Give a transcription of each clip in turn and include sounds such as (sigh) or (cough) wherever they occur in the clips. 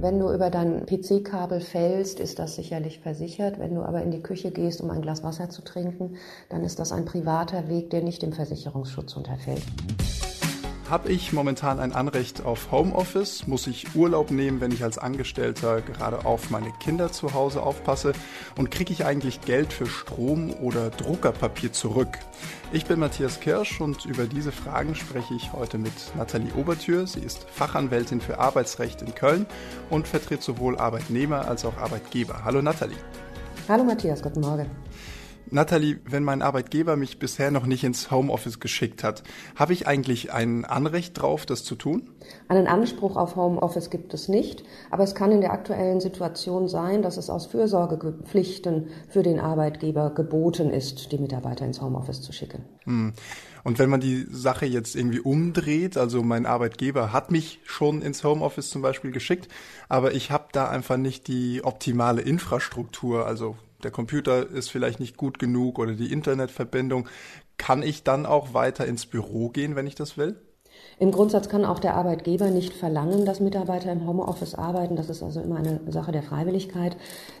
Wenn du über dein PC-Kabel fällst, ist das sicherlich versichert. Wenn du aber in die Küche gehst, um ein Glas Wasser zu trinken, dann ist das ein privater Weg, der nicht dem Versicherungsschutz unterfällt. Habe ich momentan ein Anrecht auf Homeoffice? Muss ich Urlaub nehmen, wenn ich als Angestellter gerade auf meine Kinder zu Hause aufpasse? Und kriege ich eigentlich Geld für Strom oder Druckerpapier zurück? Ich bin Matthias Kirsch und über diese Fragen spreche ich heute mit Nathalie Obertür. Sie ist Fachanwältin für Arbeitsrecht in Köln und vertritt sowohl Arbeitnehmer als auch Arbeitgeber. Hallo Nathalie. Hallo Matthias, guten Morgen. Nathalie, wenn mein Arbeitgeber mich bisher noch nicht ins Homeoffice geschickt hat, habe ich eigentlich ein Anrecht drauf, das zu tun? Einen Anspruch auf Homeoffice gibt es nicht, aber es kann in der aktuellen Situation sein, dass es aus Fürsorgepflichten für den Arbeitgeber geboten ist, die Mitarbeiter ins Homeoffice zu schicken. Hm. Und wenn man die Sache jetzt irgendwie umdreht, also mein Arbeitgeber hat mich schon ins Homeoffice zum Beispiel geschickt, aber ich habe da einfach nicht die optimale Infrastruktur, also der Computer ist vielleicht nicht gut genug oder die Internetverbindung, kann ich dann auch weiter ins Büro gehen, wenn ich das will? Im Grundsatz kann auch der Arbeitgeber nicht verlangen, dass Mitarbeiter im Homeoffice arbeiten. Das ist also immer eine Sache der Freiwilligkeit.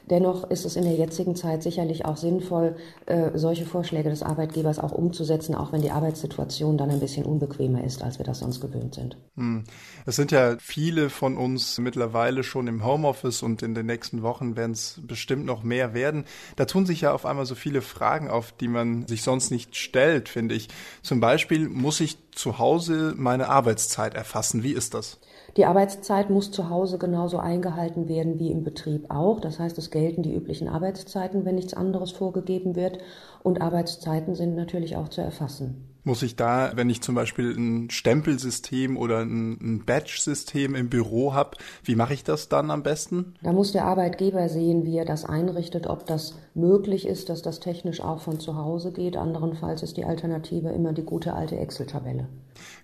Dennoch ist es in der jetzigen Zeit sicherlich auch sinnvoll, äh, solche Vorschläge des Arbeitgebers auch umzusetzen, auch wenn die Arbeitssituation dann ein bisschen unbequemer ist, als wir das sonst gewöhnt sind. Hm. Es sind ja viele von uns mittlerweile schon im Homeoffice und in den nächsten Wochen werden es bestimmt noch mehr werden. Da tun sich ja auf einmal so viele Fragen auf, die man sich sonst nicht stellt, finde ich. Zum Beispiel muss ich zu Hause meine Arbeitszeit erfassen. Wie ist das? Die Arbeitszeit muss zu Hause genauso eingehalten werden wie im Betrieb auch. Das heißt, es gelten die üblichen Arbeitszeiten, wenn nichts anderes vorgegeben wird. Und Arbeitszeiten sind natürlich auch zu erfassen. Muss ich da, wenn ich zum Beispiel ein Stempelsystem oder ein, ein Badge-System im Büro habe, wie mache ich das dann am besten? Da muss der Arbeitgeber sehen, wie er das einrichtet, ob das möglich ist, dass das technisch auch von zu Hause geht. Anderenfalls ist die Alternative immer die gute alte Excel-Tabelle.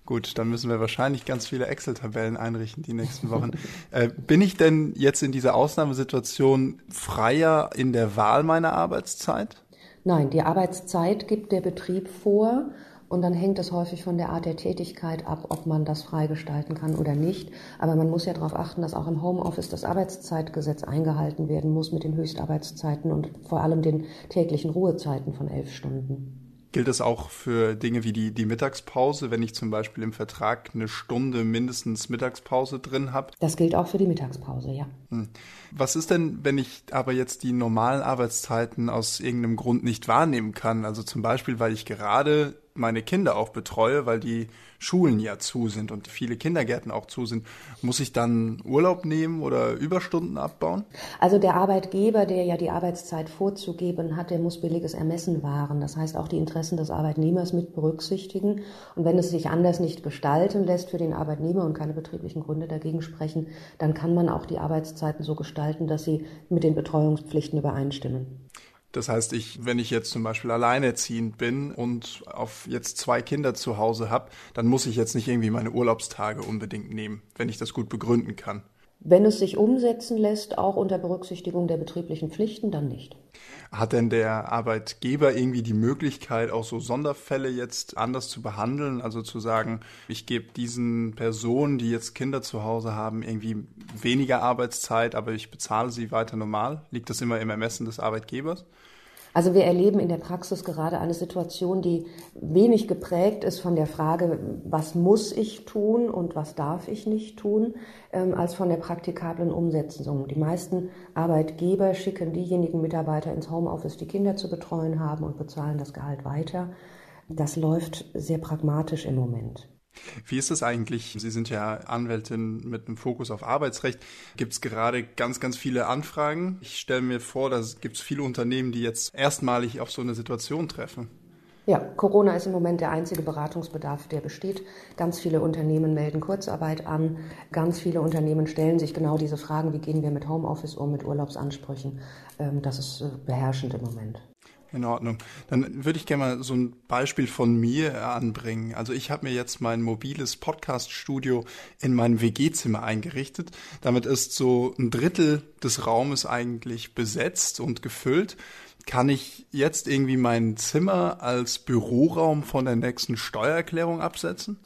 Gut, dann müssen wir wahrscheinlich ganz viele Excel-Tabellen einrichten die nächsten Wochen. (laughs) äh, bin ich denn jetzt in dieser Ausnahmesituation freier in der Wahl meiner Arbeitszeit? Nein, die Arbeitszeit gibt der Betrieb vor und dann hängt es häufig von der Art der Tätigkeit ab, ob man das freigestalten kann oder nicht. Aber man muss ja darauf achten, dass auch im Homeoffice das Arbeitszeitgesetz eingehalten werden muss mit den Höchstarbeitszeiten und vor allem den täglichen Ruhezeiten von elf Stunden. Gilt das auch für Dinge wie die, die Mittagspause, wenn ich zum Beispiel im Vertrag eine Stunde mindestens Mittagspause drin habe? Das gilt auch für die Mittagspause, ja. Hm. Was ist denn, wenn ich aber jetzt die normalen Arbeitszeiten aus irgendeinem Grund nicht wahrnehmen kann? Also zum Beispiel, weil ich gerade meine Kinder auch betreue, weil die Schulen ja zu sind und viele Kindergärten auch zu sind, muss ich dann Urlaub nehmen oder Überstunden abbauen? Also der Arbeitgeber, der ja die Arbeitszeit vorzugeben hat, der muss billiges Ermessen wahren. Das heißt auch die Interessen des Arbeitnehmers mit berücksichtigen. Und wenn es sich anders nicht gestalten lässt für den Arbeitnehmer und keine betrieblichen Gründe dagegen sprechen, dann kann man auch die Arbeitszeiten so gestalten, dass sie mit den Betreuungspflichten übereinstimmen. Das heißt, ich, wenn ich jetzt zum Beispiel alleinerziehend bin und auf jetzt zwei Kinder zu Hause habe, dann muss ich jetzt nicht irgendwie meine Urlaubstage unbedingt nehmen, wenn ich das gut begründen kann. Wenn es sich umsetzen lässt, auch unter Berücksichtigung der betrieblichen Pflichten, dann nicht. Hat denn der Arbeitgeber irgendwie die Möglichkeit, auch so Sonderfälle jetzt anders zu behandeln? Also zu sagen, ich gebe diesen Personen, die jetzt Kinder zu Hause haben, irgendwie weniger Arbeitszeit, aber ich bezahle sie weiter normal? Liegt das immer im Ermessen des Arbeitgebers? Also wir erleben in der Praxis gerade eine Situation, die wenig geprägt ist von der Frage, was muss ich tun und was darf ich nicht tun, ähm, als von der praktikablen Umsetzung. Die meisten Arbeitgeber schicken diejenigen Mitarbeiter ins Homeoffice, die Kinder zu betreuen haben und bezahlen das Gehalt weiter. Das läuft sehr pragmatisch im Moment. Wie ist es eigentlich? Sie sind ja Anwältin mit einem Fokus auf Arbeitsrecht. Gibt es gerade ganz, ganz viele Anfragen? Ich stelle mir vor, da gibt es viele Unternehmen, die jetzt erstmalig auf so eine Situation treffen. Ja, Corona ist im Moment der einzige Beratungsbedarf, der besteht. Ganz viele Unternehmen melden Kurzarbeit an. Ganz viele Unternehmen stellen sich genau diese Fragen, wie gehen wir mit Homeoffice um, mit Urlaubsansprüchen. Ähm, das ist äh, beherrschend im Moment. In Ordnung. Dann würde ich gerne mal so ein Beispiel von mir anbringen. Also ich habe mir jetzt mein mobiles Podcast-Studio in meinem WG-Zimmer eingerichtet. Damit ist so ein Drittel des Raumes eigentlich besetzt und gefüllt. Kann ich jetzt irgendwie mein Zimmer als Büroraum von der nächsten Steuererklärung absetzen?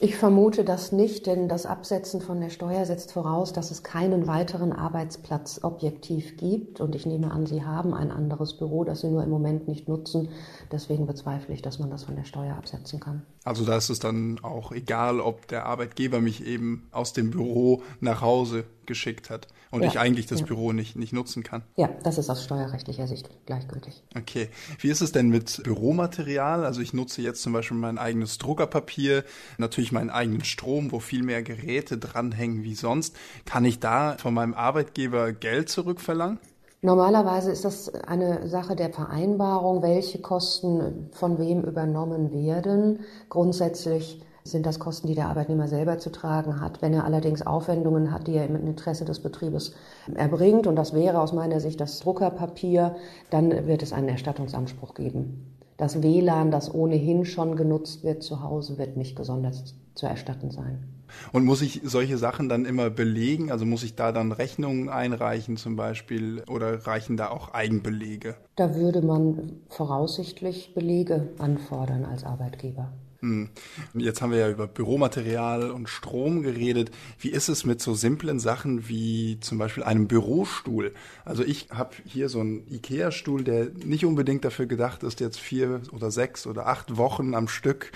Ich vermute das nicht, denn das Absetzen von der Steuer setzt voraus, dass es keinen weiteren Arbeitsplatz objektiv gibt. Und ich nehme an, Sie haben ein anderes Büro, das Sie nur im Moment nicht nutzen. Deswegen bezweifle ich, dass man das von der Steuer absetzen kann. Also da ist es dann auch egal, ob der Arbeitgeber mich eben aus dem Büro nach Hause geschickt hat und ja, ich eigentlich das ja. Büro nicht, nicht nutzen kann. Ja, das ist aus steuerrechtlicher Sicht gleichgültig. Okay. Wie ist es denn mit Büromaterial? Also ich nutze jetzt zum Beispiel mein eigenes Druckerpapier, natürlich meinen eigenen Strom, wo viel mehr Geräte dranhängen wie sonst. Kann ich da von meinem Arbeitgeber Geld zurückverlangen? Normalerweise ist das eine Sache der Vereinbarung, welche Kosten von wem übernommen werden. Grundsätzlich sind das Kosten, die der Arbeitnehmer selber zu tragen hat. Wenn er allerdings Aufwendungen hat, die er im Interesse des Betriebes erbringt, und das wäre aus meiner Sicht das Druckerpapier, dann wird es einen Erstattungsanspruch geben. Das WLAN, das ohnehin schon genutzt wird zu Hause, wird nicht gesondert zu erstatten sein. Und muss ich solche Sachen dann immer belegen? Also muss ich da dann Rechnungen einreichen zum Beispiel oder reichen da auch Eigenbelege? Da würde man voraussichtlich Belege anfordern als Arbeitgeber. Hm. Jetzt haben wir ja über Büromaterial und Strom geredet. Wie ist es mit so simplen Sachen wie zum Beispiel einem Bürostuhl? Also ich habe hier so einen Ikea-Stuhl, der nicht unbedingt dafür gedacht ist, jetzt vier oder sechs oder acht Wochen am Stück,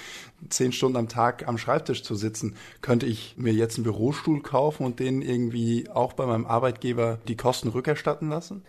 zehn Stunden am Tag am Schreibtisch zu sitzen. Könnte ich mir jetzt einen Bürostuhl kaufen und den irgendwie auch bei meinem Arbeitgeber die Kosten rückerstatten lassen?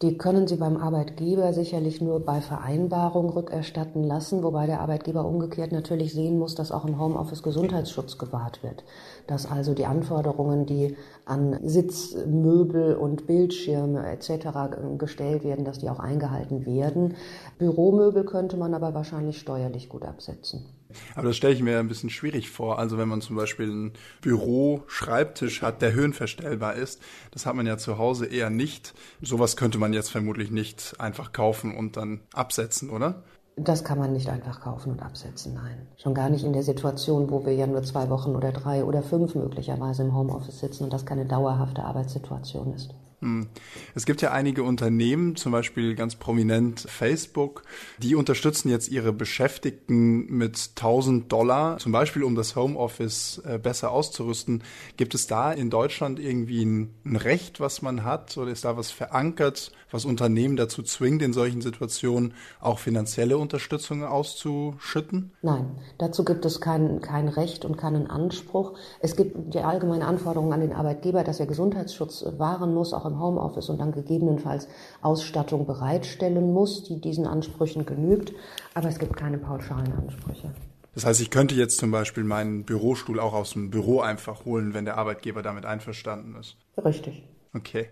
Die können Sie beim Arbeitgeber sicherlich nur bei Vereinbarung rückerstatten lassen, wobei der Arbeitgeber umgekehrt natürlich sehen muss, dass auch im Homeoffice Gesundheitsschutz gewahrt wird. Dass also die Anforderungen, die an Sitz, Möbel und Bildschirme etc. gestellt werden, dass die auch eingehalten werden. Büromöbel könnte man aber wahrscheinlich steuerlich gut absetzen. Aber das stelle ich mir ein bisschen schwierig vor. Also wenn man zum Beispiel einen Büro-Schreibtisch hat, der höhenverstellbar ist, das hat man ja zu Hause eher nicht. Sowas könnte man jetzt vermutlich nicht einfach kaufen und dann absetzen, oder? Das kann man nicht einfach kaufen und absetzen, nein. Schon gar nicht in der Situation, wo wir ja nur zwei Wochen oder drei oder fünf möglicherweise im Homeoffice sitzen und das keine dauerhafte Arbeitssituation ist. Hm. Es gibt ja einige Unternehmen, zum Beispiel ganz prominent Facebook, die unterstützen jetzt ihre Beschäftigten mit 1000 Dollar, zum Beispiel um das Homeoffice äh, besser auszurüsten. Gibt es da in Deutschland irgendwie ein, Recht, was man hat, oder ist da was verankert, was Unternehmen dazu zwingt, in solchen Situationen auch finanzielle Unterstützung auszuschütten? Nein, dazu gibt es kein, kein Recht und keinen Anspruch. Es gibt die allgemeine Anforderung an den Arbeitgeber, dass er Gesundheitsschutz wahren muss, auch im Homeoffice und dann gegebenenfalls Ausstattung bereitstellen muss, die diesen Ansprüchen genügt. Aber es gibt keine pauschalen Ansprüche. Das heißt, ich könnte jetzt zum Beispiel meinen Bürostuhl auch aus dem Büro einfach holen, wenn der Arbeitgeber damit einverstanden ist. Richtig. Okay.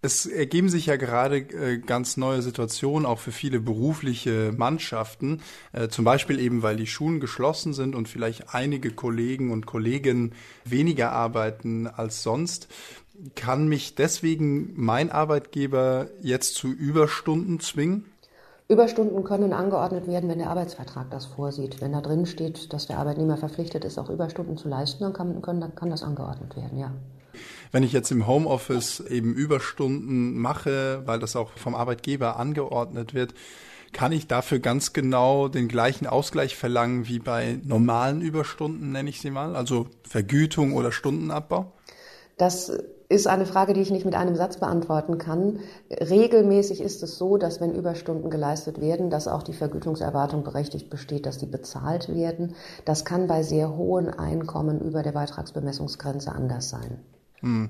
Es ergeben sich ja gerade äh, ganz neue Situationen auch für viele berufliche Mannschaften, äh, zum Beispiel eben, weil die Schulen geschlossen sind und vielleicht einige Kollegen und Kolleginnen weniger arbeiten als sonst. Kann mich deswegen mein Arbeitgeber jetzt zu Überstunden zwingen? Überstunden können angeordnet werden, wenn der Arbeitsvertrag das vorsieht. Wenn da drin steht, dass der Arbeitnehmer verpflichtet ist, auch Überstunden zu leisten, dann kann, können, kann das angeordnet werden, ja. Wenn ich jetzt im Homeoffice eben Überstunden mache, weil das auch vom Arbeitgeber angeordnet wird, kann ich dafür ganz genau den gleichen Ausgleich verlangen wie bei normalen Überstunden, nenne ich sie mal, also Vergütung oder Stundenabbau? Das ist eine Frage, die ich nicht mit einem Satz beantworten kann. Regelmäßig ist es so, dass wenn Überstunden geleistet werden, dass auch die Vergütungserwartung berechtigt besteht, dass die bezahlt werden. Das kann bei sehr hohen Einkommen über der Beitragsbemessungsgrenze anders sein. Hm.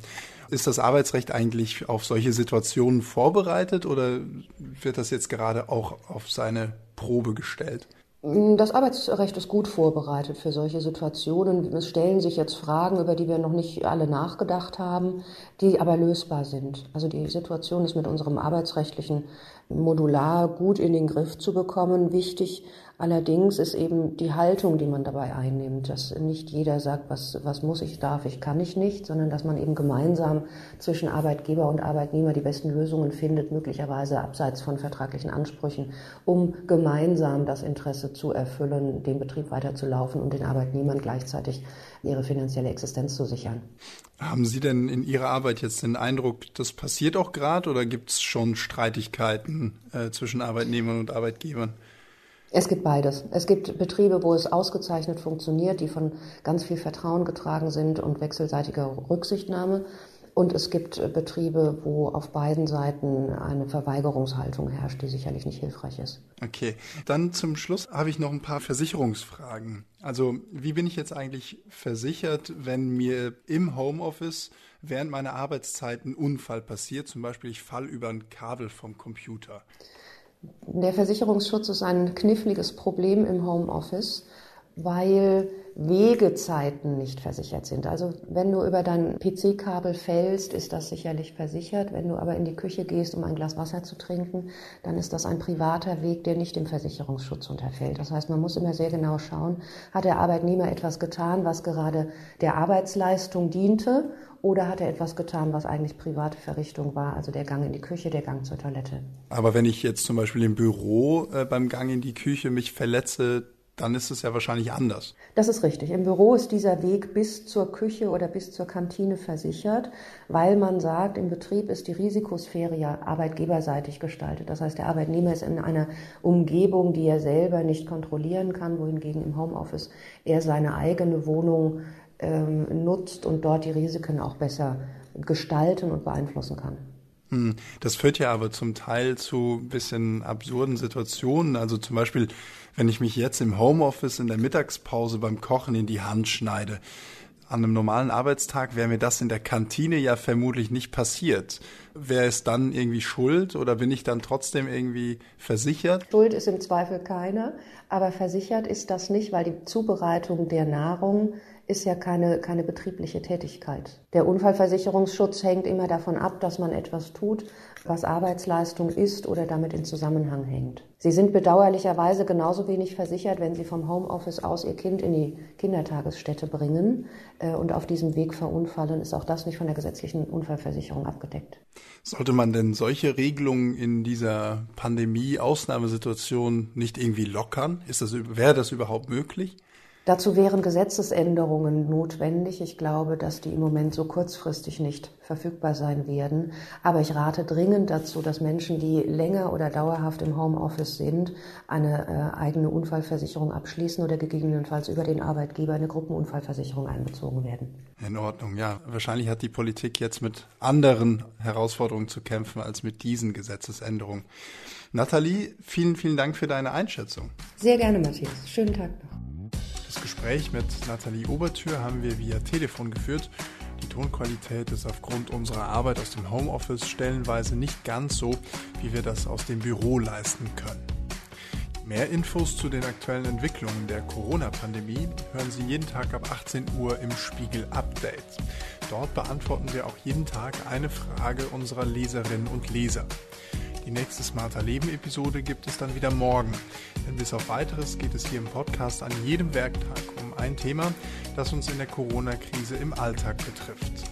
Ist das Arbeitsrecht eigentlich auf solche Situationen vorbereitet oder wird das jetzt gerade auch auf seine Probe gestellt? Das Arbeitsrecht ist gut vorbereitet für solche Situationen. Es stellen sich jetzt Fragen, über die wir noch nicht alle nachgedacht haben, die aber lösbar sind. Also die Situation ist mit unserem arbeitsrechtlichen Modular gut in den Griff zu bekommen. Wichtig allerdings ist eben die Haltung, die man dabei einnimmt, dass nicht jeder sagt, was, was muss ich, darf ich, kann ich nicht, sondern dass man eben gemeinsam zwischen Arbeitgeber und Arbeitnehmer die besten Lösungen findet, möglicherweise abseits von vertraglichen Ansprüchen, um gemeinsam das Interesse zu erfüllen, den Betrieb weiterzulaufen und den Arbeitnehmern gleichzeitig ihre finanzielle Existenz zu sichern. Haben Sie denn in Ihrer Arbeit jetzt den Eindruck, das passiert auch gerade oder gibt es schon Streitigkeiten äh, zwischen Arbeitnehmern und Arbeitgebern? Es gibt beides. Es gibt Betriebe, wo es ausgezeichnet funktioniert, die von ganz viel Vertrauen getragen sind und wechselseitiger Rücksichtnahme. Und es gibt Betriebe, wo auf beiden Seiten eine Verweigerungshaltung herrscht, die sicherlich nicht hilfreich ist. Okay, dann zum Schluss habe ich noch ein paar Versicherungsfragen. Also wie bin ich jetzt eigentlich versichert, wenn mir im Homeoffice während meiner Arbeitszeit ein Unfall passiert? Zum Beispiel ich falle über ein Kabel vom Computer. Der Versicherungsschutz ist ein kniffliges Problem im Homeoffice, weil Wegezeiten nicht versichert sind. Also wenn du über dein PC-Kabel fällst, ist das sicherlich versichert. Wenn du aber in die Küche gehst, um ein Glas Wasser zu trinken, dann ist das ein privater Weg, der nicht dem Versicherungsschutz unterfällt. Das heißt, man muss immer sehr genau schauen, hat der Arbeitnehmer etwas getan, was gerade der Arbeitsleistung diente oder hat er etwas getan, was eigentlich private Verrichtung war, also der Gang in die Küche, der Gang zur Toilette. Aber wenn ich jetzt zum Beispiel im Büro äh, beim Gang in die Küche mich verletze, dann ist es ja wahrscheinlich anders. Das ist richtig. Im Büro ist dieser Weg bis zur Küche oder bis zur Kantine versichert, weil man sagt, im Betrieb ist die Risikosphäre ja arbeitgeberseitig gestaltet. Das heißt, der Arbeitnehmer ist in einer Umgebung, die er selber nicht kontrollieren kann, wohingegen im Homeoffice er seine eigene Wohnung ähm, nutzt und dort die Risiken auch besser gestalten und beeinflussen kann. Hm, das führt ja aber zum Teil zu ein bisschen absurden Situationen. Also zum Beispiel, wenn ich mich jetzt im Homeoffice in der Mittagspause beim Kochen in die Hand schneide. An einem normalen Arbeitstag wäre mir das in der Kantine ja vermutlich nicht passiert. Wer ist dann irgendwie schuld oder bin ich dann trotzdem irgendwie versichert? Schuld ist im Zweifel keiner, aber versichert ist das nicht, weil die Zubereitung der Nahrung ist ja keine, keine betriebliche Tätigkeit. Der Unfallversicherungsschutz hängt immer davon ab, dass man etwas tut, was Arbeitsleistung ist oder damit in Zusammenhang hängt. Sie sind bedauerlicherweise genauso wenig versichert, wenn Sie vom Homeoffice aus Ihr Kind in die Kindertagesstätte bringen äh, und auf diesem Weg verunfallen, ist auch das nicht von der gesetzlichen Unfallversicherung abgedeckt. Sollte man denn solche Regelungen in dieser Pandemie-Ausnahmesituation nicht irgendwie lockern? Ist das, wäre das überhaupt möglich? Dazu wären Gesetzesänderungen notwendig. Ich glaube, dass die im Moment so kurzfristig nicht verfügbar sein werden. Aber ich rate dringend dazu, dass Menschen, die länger oder dauerhaft im Homeoffice sind, eine äh, eigene Unfallversicherung abschließen oder gegebenenfalls über den Arbeitgeber eine Gruppenunfallversicherung einbezogen werden. In Ordnung, ja. Wahrscheinlich hat die Politik jetzt mit anderen Herausforderungen zu kämpfen als mit diesen Gesetzesänderungen. Nathalie, vielen, vielen Dank für deine Einschätzung. Sehr gerne, Matthias. Schönen Tag noch. Gespräch mit Nathalie Obertür haben wir via Telefon geführt. Die Tonqualität ist aufgrund unserer Arbeit aus dem Homeoffice stellenweise nicht ganz so, wie wir das aus dem Büro leisten können. Mehr Infos zu den aktuellen Entwicklungen der Corona-Pandemie hören Sie jeden Tag ab 18 Uhr im Spiegel Update. Dort beantworten wir auch jeden Tag eine Frage unserer Leserinnen und Leser. Die nächste Smarter Leben Episode gibt es dann wieder morgen. Denn bis auf weiteres geht es hier im Podcast an jedem Werktag um ein Thema, das uns in der Corona-Krise im Alltag betrifft.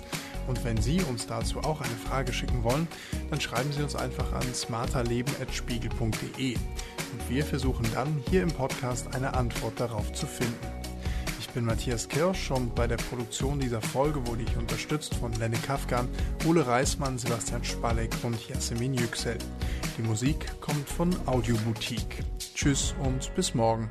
Und wenn Sie uns dazu auch eine Frage schicken wollen, dann schreiben Sie uns einfach an smarterleben.spiegel.de. Und wir versuchen dann hier im Podcast eine Antwort darauf zu finden. Ich bin Matthias Kirsch und bei der Produktion dieser Folge wurde ich unterstützt von Lenne Kafkan, Ole Reismann, Sebastian Spalek und Jasmin Yüksel. Die Musik kommt von Audio Boutique. Tschüss und bis morgen.